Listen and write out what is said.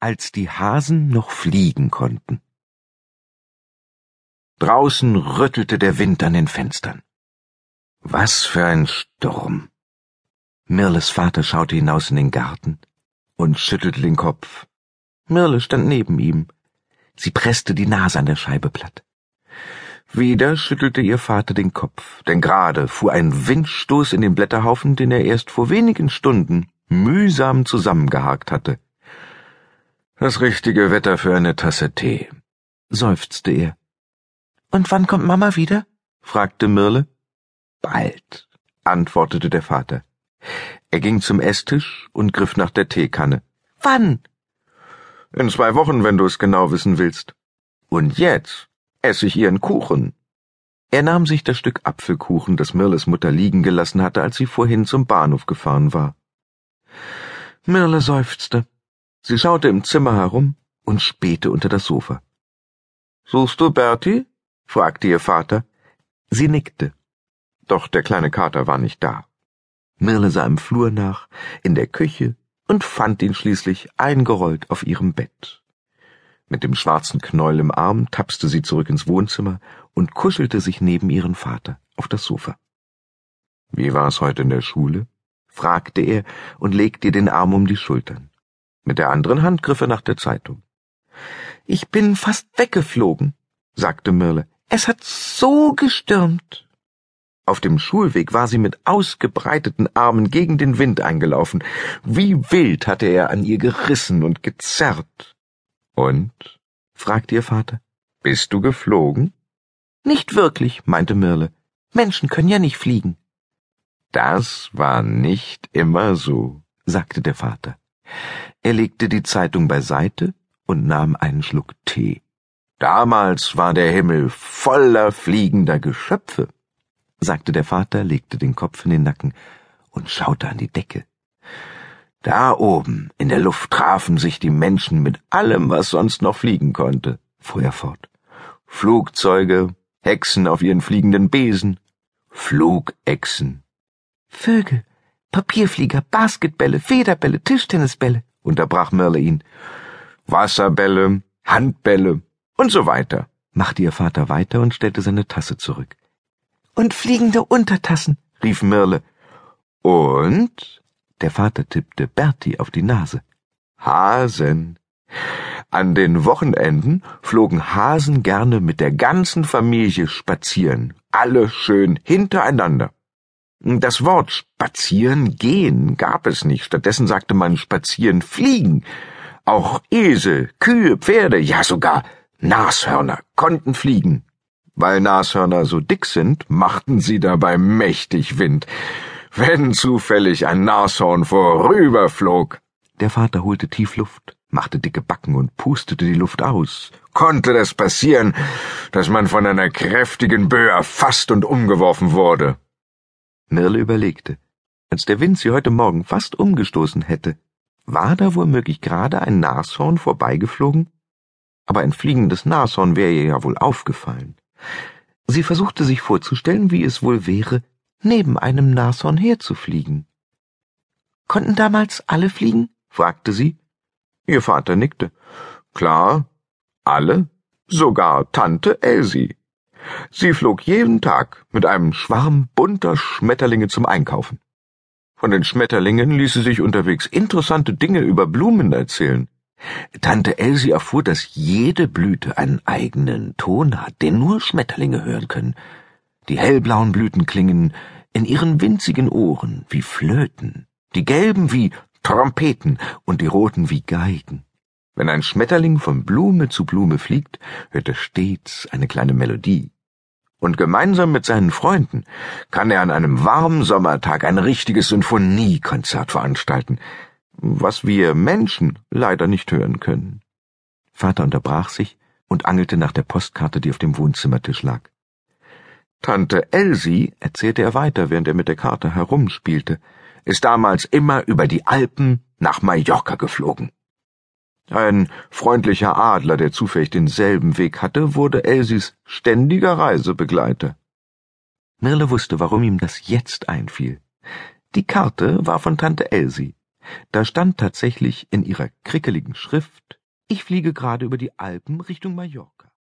als die Hasen noch fliegen konnten. Draußen rüttelte der Wind an den Fenstern. Was für ein Sturm. Mirles Vater schaute hinaus in den Garten und schüttelte den Kopf. Mirle stand neben ihm. Sie presste die Nase an der Scheibe platt. Wieder schüttelte ihr Vater den Kopf, denn gerade fuhr ein Windstoß in den Blätterhaufen, den er erst vor wenigen Stunden mühsam zusammengehakt hatte. Das richtige Wetter für eine Tasse Tee, seufzte er. Und wann kommt Mama wieder? fragte Mirle. Bald, antwortete der Vater. Er ging zum Esstisch und griff nach der Teekanne. Wann? In zwei Wochen, wenn du es genau wissen willst. Und jetzt esse ich ihren Kuchen. Er nahm sich das Stück Apfelkuchen, das Mirles Mutter liegen gelassen hatte, als sie vorhin zum Bahnhof gefahren war. Mirle seufzte. Sie schaute im Zimmer herum und spähte unter das Sofa. Suchst du Bertie? fragte ihr Vater. Sie nickte. Doch der kleine Kater war nicht da. Mirle sah im Flur nach, in der Küche und fand ihn schließlich eingerollt auf ihrem Bett. Mit dem schwarzen Knäuel im Arm tapste sie zurück ins Wohnzimmer und kuschelte sich neben ihren Vater auf das Sofa. Wie war es heute in der Schule? fragte er und legte ihr den Arm um die Schultern. Mit der anderen Hand griff er nach der Zeitung. Ich bin fast weggeflogen, sagte Mirle. Es hat so gestürmt. Auf dem Schulweg war sie mit ausgebreiteten Armen gegen den Wind eingelaufen. Wie wild hatte er an ihr gerissen und gezerrt. Und? fragte ihr Vater. Bist du geflogen? Nicht wirklich, meinte Mirle. Menschen können ja nicht fliegen. Das war nicht immer so, sagte der Vater. Er legte die Zeitung beiseite und nahm einen Schluck Tee. Damals war der Himmel voller fliegender Geschöpfe, sagte der Vater, legte den Kopf in den Nacken und schaute an die Decke. Da oben in der Luft trafen sich die Menschen mit allem, was sonst noch fliegen konnte, fuhr er fort. Flugzeuge, Hexen auf ihren fliegenden Besen, Flugechsen. Vögel, Papierflieger, Basketbälle, Federbälle, Tischtennisbälle, unterbrach Merle ihn. Wasserbälle, Handbälle und so weiter, machte ihr Vater weiter und stellte seine Tasse zurück. Und fliegende Untertassen, rief Mirle. Und der Vater tippte Bertie auf die Nase. Hasen. An den Wochenenden flogen Hasen gerne mit der ganzen Familie spazieren, alle schön hintereinander. Das Wort spazieren gehen gab es nicht, stattdessen sagte man spazieren fliegen. Auch Esel, Kühe, Pferde, ja sogar Nashörner konnten fliegen. Weil Nashörner so dick sind, machten sie dabei mächtig Wind wenn zufällig ein Nashorn vorüberflog. Der Vater holte tief Luft, machte dicke Backen und pustete die Luft aus. Konnte das passieren, dass man von einer kräftigen Böe erfasst und umgeworfen wurde? Mirle überlegte. Als der Wind sie heute Morgen fast umgestoßen hätte, war da womöglich gerade ein Nashorn vorbeigeflogen? Aber ein fliegendes Nashorn wäre ihr ja wohl aufgefallen. Sie versuchte sich vorzustellen, wie es wohl wäre, neben einem Nashorn herzufliegen. Konnten damals alle fliegen? fragte sie. Ihr Vater nickte. Klar, alle, sogar Tante Elsie. Sie flog jeden Tag mit einem Schwarm bunter Schmetterlinge zum Einkaufen. Von den Schmetterlingen ließ sie sich unterwegs interessante Dinge über Blumen erzählen. Tante Elsie erfuhr, dass jede Blüte einen eigenen Ton hat, den nur Schmetterlinge hören können. Die hellblauen Blüten klingen in ihren winzigen Ohren wie Flöten, die gelben wie Trompeten und die roten wie Geigen. Wenn ein Schmetterling von Blume zu Blume fliegt, hört er stets eine kleine Melodie. Und gemeinsam mit seinen Freunden kann er an einem warmen Sommertag ein richtiges Sinfoniekonzert veranstalten, was wir Menschen leider nicht hören können. Vater unterbrach sich und angelte nach der Postkarte, die auf dem Wohnzimmertisch lag. Tante Elsie, erzählte er weiter, während er mit der Karte herumspielte, ist damals immer über die Alpen nach Mallorca geflogen. Ein freundlicher Adler, der zufällig denselben Weg hatte, wurde Elsies ständiger Reisebegleiter. Mirle wusste, warum ihm das jetzt einfiel. Die Karte war von Tante Elsie, Da stand tatsächlich in ihrer krickeligen Schrift Ich fliege gerade über die Alpen Richtung Mallorca.